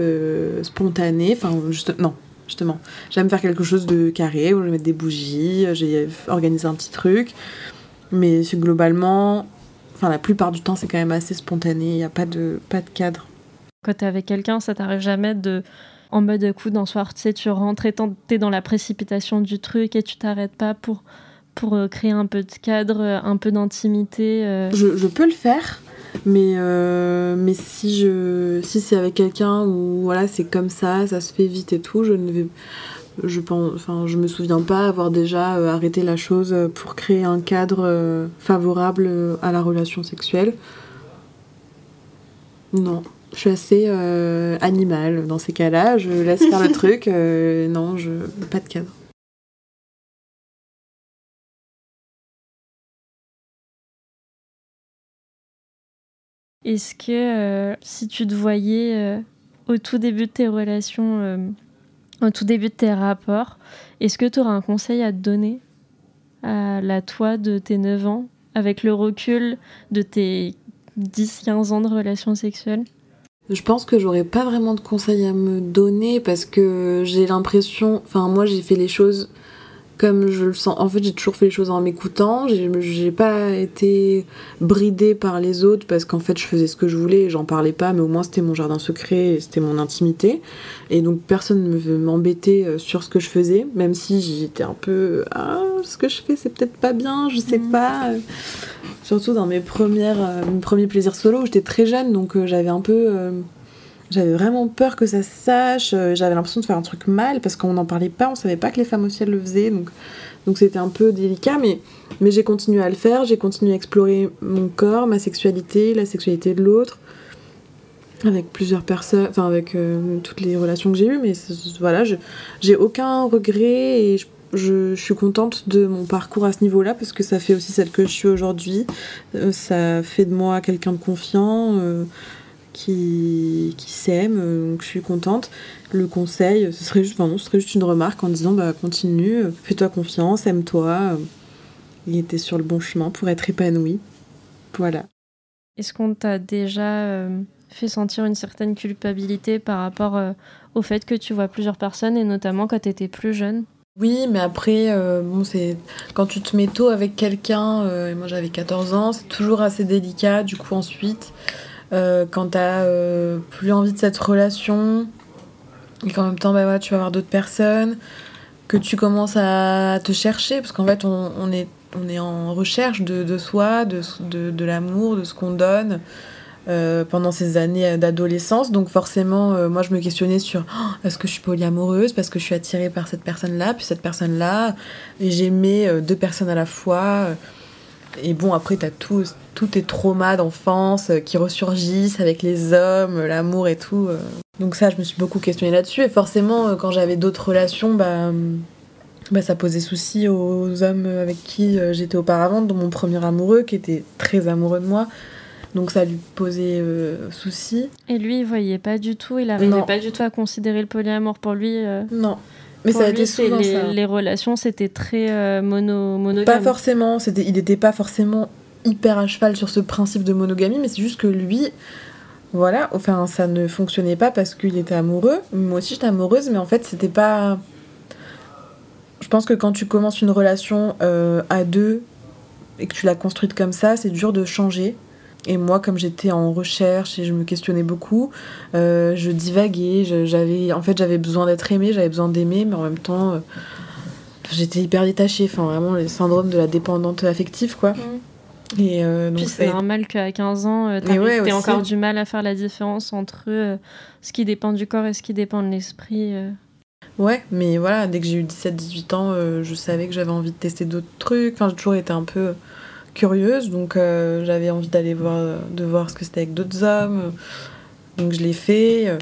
spontané. Enfin, non, justement, j'aime faire quelque chose de carré où je vais mettre des bougies. J'ai organisé un petit truc, mais globalement, enfin, la plupart du temps, c'est quand même assez spontané. Il y a pas de pas de cadre. Quand t'es avec quelqu'un, ça t'arrive jamais de en mode coup d'un soir, tu sais, tu rentres et t'es dans la précipitation du truc et tu t'arrêtes pas pour, pour euh, créer un peu de cadre, euh, un peu d'intimité. Euh. Je, peux le faire, mais, mais si, je, si c'est avec quelqu'un où voilà, c'est comme ça, ça se fait vite et tout, je ne vais. Je, pense, enfin, je me souviens pas avoir déjà arrêté la chose pour créer un cadre favorable à la relation sexuelle. Non. Je suis assez euh, animale dans ces cas-là. Je laisse faire le truc. Euh, non, je pas de cadre. Est-ce que euh, si tu te voyais au tout début de tes relations, au tout début de tes rapports, est-ce que tu aurais un conseil à te donner à la toi de tes 9 ans, avec le recul de tes 10-15 ans de relations sexuelles je pense que j'aurais pas vraiment de conseils à me donner parce que j'ai l'impression, enfin moi j'ai fait les choses comme je le sens. En fait, j'ai toujours fait les choses en m'écoutant. J'ai pas été bridée par les autres parce qu'en fait, je faisais ce que je voulais et j'en parlais pas, mais au moins c'était mon jardin secret c'était mon intimité. Et donc, personne ne veut m'embêter euh, sur ce que je faisais, même si j'étais un peu Ah, ce que je fais, c'est peut-être pas bien, je sais mmh. pas. Surtout dans mes, premières, euh, mes premiers plaisirs solo, j'étais très jeune, donc euh, j'avais un peu. J'avais vraiment peur que ça se sache. Euh, j'avais l'impression de faire un truc mal parce qu'on n'en parlait pas. On savait pas que les femmes aussi elles le faisaient. Donc, donc c'était un peu délicat. Mais, mais j'ai continué à le faire. J'ai continué à explorer mon corps, ma sexualité, la sexualité de l'autre. Avec plusieurs personnes, enfin avec euh, toutes les relations que j'ai eues. Mais voilà, j'ai aucun regret et je, je, suis contente de mon parcours à ce niveau-là parce que ça fait aussi celle que je suis aujourd'hui. Euh, ça fait de moi quelqu'un de confiant qui, qui s'aiment, donc je suis contente. Le conseil, ce serait juste, non, ce serait juste une remarque en disant bah, continue, fais-toi confiance, aime-toi, il était sur le bon chemin pour être épanoui. Voilà. Est-ce qu'on t'a déjà euh, fait sentir une certaine culpabilité par rapport euh, au fait que tu vois plusieurs personnes et notamment quand tu étais plus jeune? Oui, mais après, euh, bon, c'est quand tu te mets tôt avec quelqu'un, et moi j'avais 14 ans, c'est toujours assez délicat. Du coup, ensuite, euh, quand t'as euh, plus envie de cette relation et qu'en même temps bah, tu vas voir d'autres personnes, que tu commences à te chercher, parce qu'en fait on, on, est, on est en recherche de, de soi, de, de, de l'amour, de ce qu'on donne. Euh, pendant ces années d'adolescence. Donc forcément, euh, moi, je me questionnais sur oh, est-ce que je suis polyamoureuse parce que je suis attirée par cette personne-là, puis cette personne-là, et j'aimais deux personnes à la fois. Et bon, après, t'as tout, tous tes traumas d'enfance euh, qui ressurgissent avec les hommes, l'amour et tout. euh. Donc ça, je me suis beaucoup questionnée là-dessus. Et forcément, euh, quand j'avais d'autres relations, bah, bah, ça posait souci aux hommes avec qui j'étais auparavant, dont mon premier amoureux, qui était très amoureux de moi. Donc ça lui posait euh, souci. Et lui, il voyait pas du tout, il arrivait Non. pas du tout à considérer le polyamour pour lui. euh, Non. Mais pour ça a lui, été souvent les, ça. les relations, c'était très euh, mono, monogame. Pas forcément, c'était, il n'était pas forcément hyper à cheval sur ce principe de monogamie, mais c'est juste que lui, voilà, enfin ça ne fonctionnait pas parce qu'il était amoureux. Moi aussi j'étais amoureuse, mais en fait c'était pas. Je pense que quand tu commences une relation euh, à deux et que tu l'as construite comme ça, c'est dur de changer. Et moi, comme j'étais en recherche et je me questionnais beaucoup, euh, je divaguais. j'avais, en fait, j'avais besoin d'être aimée, j'avais besoin d'aimer, mais en même temps, euh, j'étais hyper détachée. Enfin, vraiment, le syndrome de la dépendante affective, quoi. Mm. Et euh, donc, Puis c'est normal qu'à 15 ans, ouais, t'aies aussi. encore du mal à faire la différence entre euh, ce qui dépend du corps et ce qui dépend de l'esprit. euh. Ouais, mais voilà, dès que j'ai eu 17-18 ans, euh, je savais que j'avais envie de tester d'autres trucs. Enfin, j'ai toujours été un peu curieuse, donc euh, j'avais envie d'aller voir, de voir ce que c'était avec d'autres hommes. Donc je l'ai fait. euh.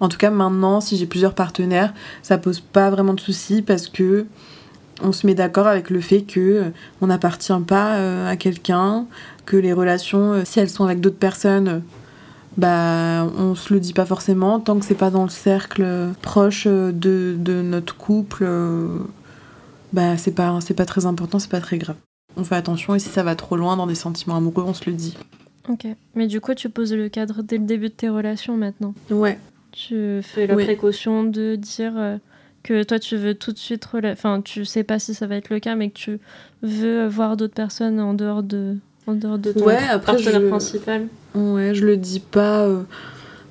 En tout cas, maintenant, si j'ai plusieurs partenaires, ça pose pas vraiment de soucis parce que on se met d'accord avec le fait que euh, on n'appartient pas euh, à quelqu'un, que les relations, euh, si elles sont avec d'autres personnes, euh, bah on se le dit pas forcément tant que c'est pas dans le cercle euh, proche euh, de, de notre couple euh, bah c'est pas c'est pas très important c'est pas très grave on fait attention et si ça va trop loin dans des sentiments amoureux on se le dit Ok. Mais du coup, tu poses le cadre dès le début de tes relations maintenant. ouais Tu fais la précaution de dire euh, que toi, tu veux tout de suite. rela- Enfin, tu sais pas si ça va être le cas, mais que tu veux voir d'autres personnes en dehors de, en dehors de ton Ouais, après, partenaire je- principal. ouais je le dis pas euh,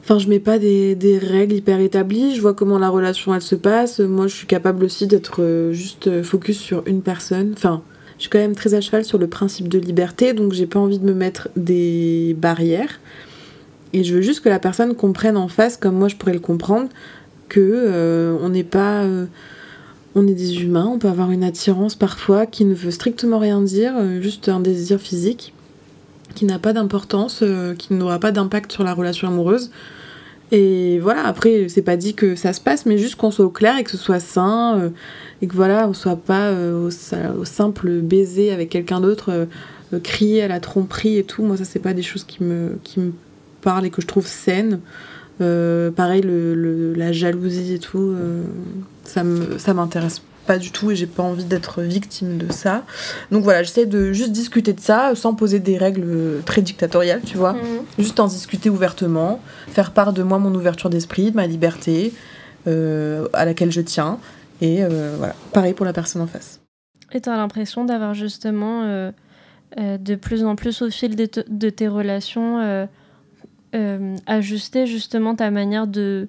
enfin je mets pas des, des règles hyper établies je vois comment la relation elle se passe moi je suis capable aussi d'être euh, juste focus sur une personne enfin je suis quand même très à cheval sur le principe de liberté donc j'ai pas envie de me mettre des barrières Et je veux juste que la personne comprenne en face, comme moi je pourrais le comprendre, que euh, on n'est pas. euh, on est des humains, on peut avoir une attirance parfois qui ne veut strictement rien dire, euh, juste un désir physique, qui n'a pas d'importance, qui n'aura pas d'impact sur la relation amoureuse. Et voilà, après, c'est pas dit que ça se passe, mais juste qu'on soit au clair et que ce soit sain, euh, et que voilà, on soit pas euh, au, simple baiser avec quelqu'un d'autre, euh, crier à la tromperie et tout. Moi, ça, c'est pas des choses qui me, qui me parlent et que je trouve saines. Pareil, le, la jalousie et tout, ça m'intéresse pas du tout et j'ai pas envie d'être victime de ça. Donc voilà, j'essaie de juste discuter de ça sans poser des règles euh, très dictatoriales, tu vois. Juste en discuter ouvertement, faire part de moi, mon ouverture d'esprit, de ma liberté euh, à laquelle je tiens. Et euh, voilà, pareil pour la personne en face. Et t'as l'impression d'avoir justement euh, de plus en plus au fil de, de tes relations ajusté justement ta manière de,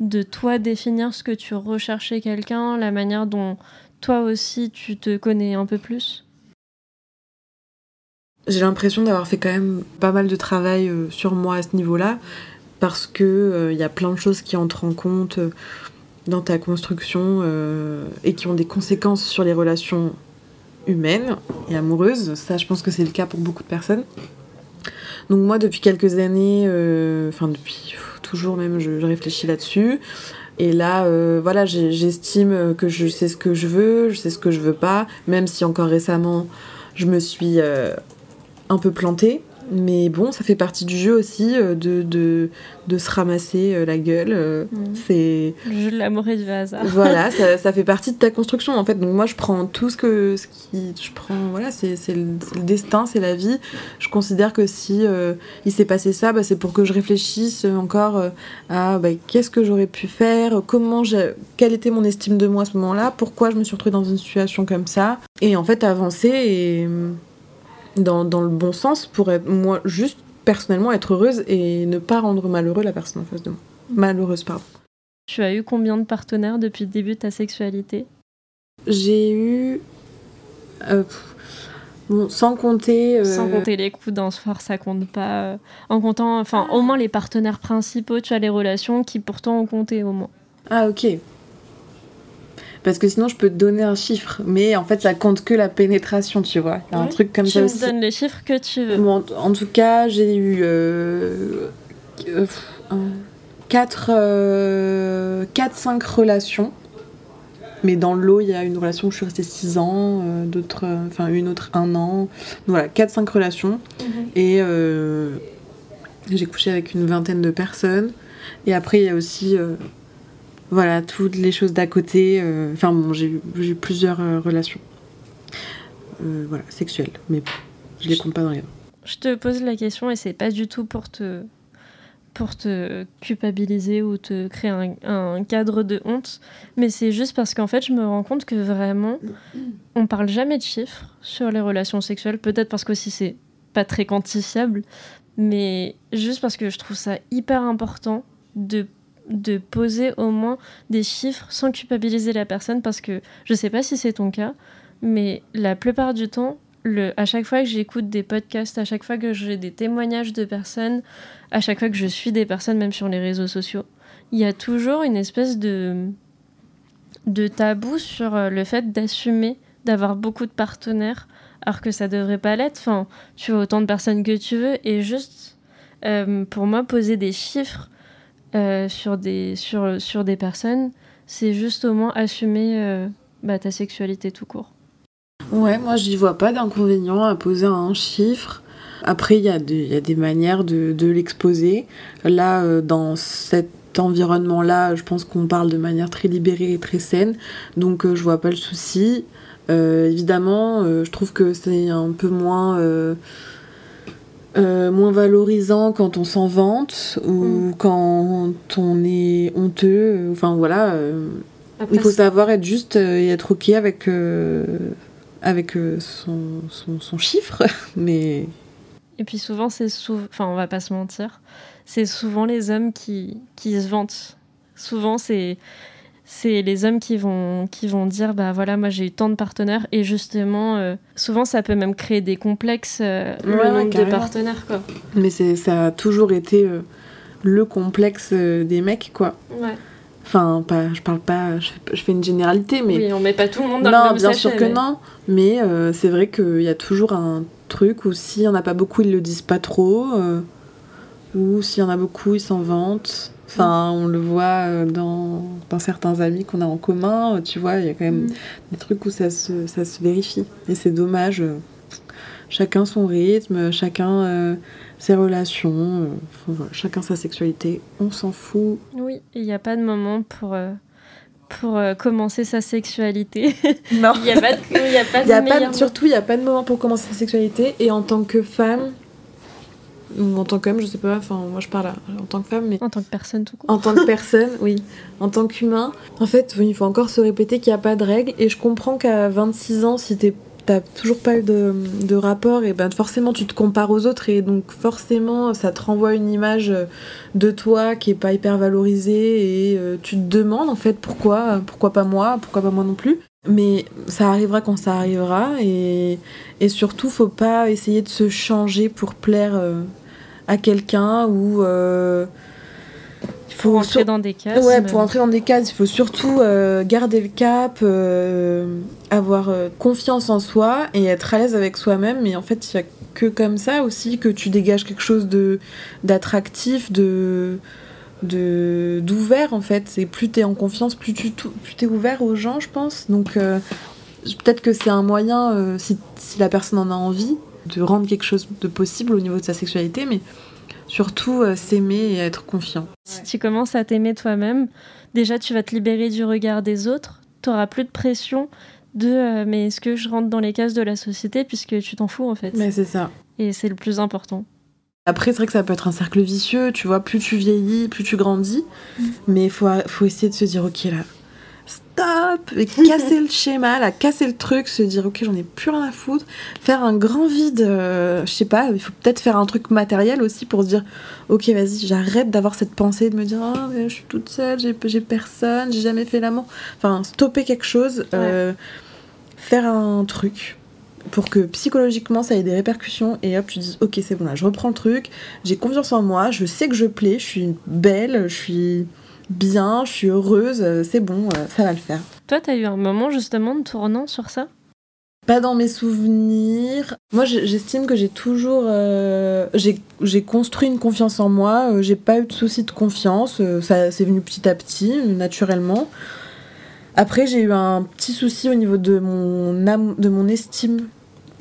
de toi définir ce que tu recherches chez quelqu'un, la manière dont toi aussi tu te connais un peu plus? J'ai l'impression d'avoir fait quand même pas mal de travail euh, sur moi à ce niveau-là, parce que il y a plein de choses qui entrent en compte euh, dans ta construction euh, et qui ont des conséquences sur les relations humaines et amoureuses. Ça, je pense que c'est le cas pour beaucoup de personnes. Donc moi, depuis quelques années, euh, enfin depuis toujours même, je, réfléchis là-dessus. Et là, euh, voilà, j'estime que je sais ce que je veux, je sais ce que je veux pas, même si encore récemment, je me suis euh, un peu plantée. Mais bon, ça fait partie du jeu aussi euh, de, de, de se ramasser euh, la gueule. euh. C'est Le jeu de l'amour et du hasard. voilà, ça, ça fait partie de ta construction en fait. Donc moi je prends tout ce que ce qui je prends voilà, c'est c'est le, le destin, c'est la vie. Je considère que si euh, il s'est passé ça, bah, c'est pour que je réfléchisse encore euh, à bah, qu'est-ce que j'aurais pu faire, comment quelle était mon estime de moi à ce moment-là, pourquoi je me suis retrouvée dans une situation comme ça et en fait avancer et euh, dans, dans le bon sens pour être moi juste personnellement être heureuse et ne pas rendre malheureux la personne en face de moi. Malheureuse pardon. Tu as eu combien de partenaires depuis le début de ta sexualité? J'ai eu. euh, pff, bon, sans compter. euh, Sans compter les coups d'un soir, ça compte pas. euh, En comptant, enfin, au moins les partenaires principaux, tu as les relations qui pourtant ont compté au moins. Ah, ok. Parce que sinon, je peux te donner un chiffre, mais en fait, ça compte que la pénétration, tu vois. Il y a un truc comme ça aussi. Tu donnes les chiffres que tu veux. Bon, en tout cas, j'ai eu euh, 4-5 euh, relations. Mais dans l'eau, il y a une relation où je suis restée 6 ans, euh, d'autres, euh, enfin une autre 1 an. voilà, 4-5 relations. Mhm. Et j'ai couché avec une vingtaine de personnes. Et après, il y a aussi voilà, toutes les choses d'à côté. Enfin bon, j'ai eu plusieurs relations. voilà, sexuelles. Mais je les compte pas dans les Je te pose la question et c'est pas du tout pour te pour te culpabiliser ou te créer un, cadre de honte, mais c'est juste parce qu'en fait, je me rends compte que vraiment, on parle jamais de chiffres sur les relations sexuelles, peut-être parce qu'aussi c'est pas très quantifiable, mais juste parce que je trouve ça hyper important de, de poser au moins des chiffres sans culpabiliser la personne, parce que je sais pas si c'est ton cas, mais la plupart du temps, le, à chaque fois que j'écoute des podcasts, à chaque fois que j'ai des témoignages de personnes, à chaque fois que je suis des personnes, même sur les réseaux sociaux, il y a toujours une espèce de, de tabou sur euh, le fait d'assumer d'avoir beaucoup de partenaires, alors que ça devrait pas l'être. Enfin, tu as autant de personnes que tu veux, et juste, euh, pour moi, poser des chiffres euh, sur, des, personnes, c'est juste au moins assumer bah, ta sexualité tout court. Ouais, moi je n'y vois pas d'inconvénient à poser un chiffre. Après, il y, a des manières de, l'exposer. Là, euh, dans cet environnement-là, je pense qu'on parle de manière très libérée et très saine. Donc, euh, je vois pas le souci. Euh, évidemment, je trouve que c'est un peu moins. Moins valorisant quand on s'en vante ou mm. quand on est honteux. Enfin voilà, il faut savoir être juste et être ok avec avec euh, son, son, chiffre, mais... Et puis souvent, c'est souvent, enfin, on va pas se mentir, c'est souvent les hommes qui, qui se vantent. Souvent, c'est c'est les hommes qui vont qui vont dire bah voilà moi j'ai eu tant de partenaires et justement euh, souvent ça peut même créer des complexes euh, le nombre de partenaires quoi mais c'est ça a toujours été le complexe des mecs quoi ouais Enfin, pas, je parle pas, je fais, une généralité, mais. Oui, on met pas tout le monde dans non, le même bien sûr que non. Mais euh, c'est vrai qu'il y a toujours un truc où s'il y en a pas beaucoup, ils le disent pas trop. Euh, ou s'il y en a beaucoup, ils s'en vantent. Enfin, on le voit euh, dans, dans, certains amis qu'on a en commun. Tu vois, il y a quand même mm. des trucs où ça se, ça se vérifie. Et c'est dommage. Chacun son rythme, chacun ses relations, euh, chacun sa sexualité, on s'en fout. Oui, il n'y a pas de moment pour, euh, pour euh, commencer sa sexualité. Non. Il n'y a pas de, y a pas de, pas Surtout, il n'y a pas de moment pour commencer sa sexualité. Et en tant que femme, ou en tant qu'homme, je sais pas, enfin moi je parle en tant que femme, mais... En tant que personne tout court. En tant que personne, oui. En tant qu'humain, en fait, il faut encore se répéter qu'il n'y a pas de règles. Et je comprends qu'à 26 ans, si t'es t'as toujours pas eu de, de, rapport et ben forcément tu te compares aux autres et donc forcément ça te renvoie une image de toi qui est pas hyper valorisée et euh, tu te demandes en fait pourquoi pourquoi pas moi pourquoi pas moi non plus mais ça arrivera quand ça arrivera et, et surtout faut pas essayer de se changer pour plaire euh, à quelqu'un ou euh, pour entrer dans des cases. Ouais, pour entrer dans des cases, il faut surtout euh, garder le cap, euh, avoir euh, confiance en soi et être à l'aise avec soi-même. Mais en fait, il n'y a que comme ça aussi que tu dégages quelque chose de d'attractif, de d'ouvert en fait. Et plus tu es en confiance, plus tu plus es ouvert aux gens, je pense. Donc peut-être que c'est un moyen, si, si la personne en a envie, de rendre quelque chose de possible au niveau de sa sexualité, mais surtout euh, s'aimer et être confiant. Si tu commences à t'aimer toi-même, déjà tu vas te libérer du regard des autres, tu n'auras plus de pression de euh, mais est-ce que je rentre dans les cases de la société puisque tu t'en fous en fait? Mais c'est ça. Et c'est le plus important. Après, c'est vrai que ça peut être un cercle vicieux, tu vois, plus tu vieillis, plus tu grandis, mm. mais il faut, faut essayer de se dire, ok là, stop et casser le schéma, là, casser le truc, se dire ok j'en ai plus rien à foutre, faire un grand vide, euh, je sais pas, il faut peut-être faire un truc matériel aussi pour se dire ok vas-y j'arrête d'avoir cette pensée de me dire oh, mais je suis toute seule, j'ai, personne, j'ai jamais fait l'amour, enfin stopper quelque chose, euh, faire un truc pour que psychologiquement ça ait des répercussions et hop tu dis ok c'est bon là je reprends le truc, j'ai confiance en moi, je sais que je plais, je suis belle, je suis bien, je suis heureuse, c'est bon, ça va le faire. Toi, t'as eu un moment justement de tournant sur ça? Pas dans mes souvenirs. Moi, j'estime que j'ai toujours. Euh, j'ai construit une confiance en moi. Euh, j'ai pas eu de soucis de confiance. Euh, ça c'est venu petit à petit, naturellement. Après, j'ai eu un petit souci au niveau de mon, de mon estime,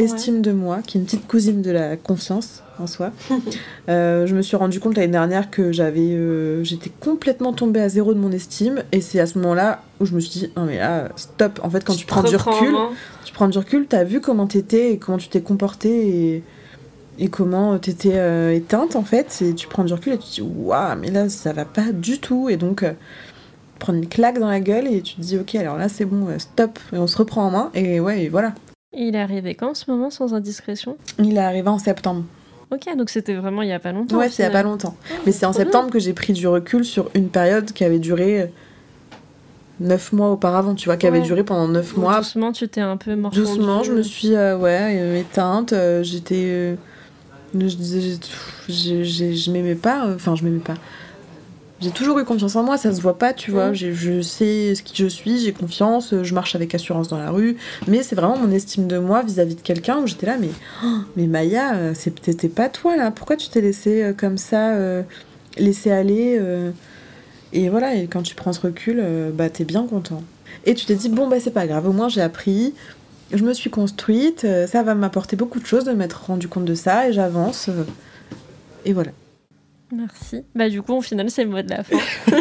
estime de moi, qui est une petite cousine de la confiance en soi. je me suis rendu compte l'année dernière que j'avais, j'étais complètement tombée à zéro de mon estime, et c'est à ce moment-là où je me suis dit, non mais là, stop. En fait, quand tu prends du recul, tu prends du recul, t'as vu comment t'étais et comment tu t'es comporté et, et comment t'étais euh, éteinte en fait. Et tu prends du recul et tu te dis waouh, mais là ça va pas du tout. Et donc, euh, prendre une claque dans la gueule et tu te dis ok, alors là c'est bon, euh, stop. Et on se reprend en main et ouais, et voilà. Il est arrivé quand en ce moment sans indiscrétion? Il est arrivé en septembre. Ok, donc c'était vraiment il y a pas longtemps. Ouais, c'est il y a pas longtemps. Ah, mais c'est en septembre que j'ai pris du recul sur une période qui avait duré neuf mois auparavant, tu vois, qui avait duré pendant neuf mois. Doucement, tu t'es un peu morfondue. Doucement, je me suis, euh, ouais, euh, éteinte. Euh, j'étais. je disais, je m'aimais pas. Enfin, je m'aimais pas. J'ai toujours eu confiance en moi, ça se voit pas, tu vois. Je sais ce qui je suis, j'ai confiance, je marche avec assurance dans la rue. Mais c'est vraiment mon estime de moi vis-à-vis de quelqu'un où j'étais là, mais, oh, mais Maya, c'était pas toi là. Pourquoi tu t'es laissé comme ça, laisser aller et voilà, et quand tu prends ce recul, euh, bah t'es bien content. Et tu t'es dit, bon, bah c'est pas grave, au moins j'ai appris, je me suis construite, euh, ça va m'apporter beaucoup de choses de m'être rendu compte de ça, et j'avance. Euh, et voilà. Merci. Bah du coup, au final, c'est le mot de la fin.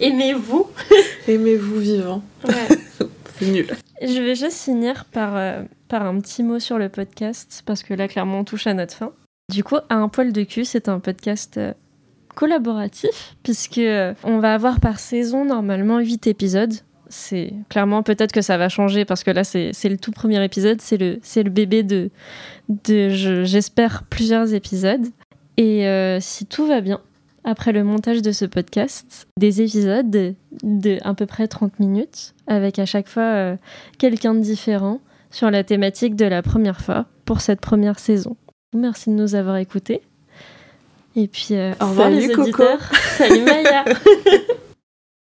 Aimez-vous. Aimez-vous vivant. Ouais. c'est nul. Je vais juste finir par, par un petit mot sur le podcast, parce que là, clairement, on touche à notre fin. Du coup, à un poil de cul, c'est un podcast collaboratif, puisque euh, on va avoir par saison normalement 8 épisodes. C'est clairement peut-être que ça va changer parce que là c'est le tout premier épisode, c'est le, le bébé de, de j'espère plusieurs épisodes. Et euh, si tout va bien, après le montage de ce podcast, des épisodes de, à peu près 30 minutes, avec à chaque fois euh, quelqu'un de différent sur la thématique de la première fois pour cette première saison. Merci de nous avoir écoutés. Et puis, euh, au revoir les auditeurs. Salut Maya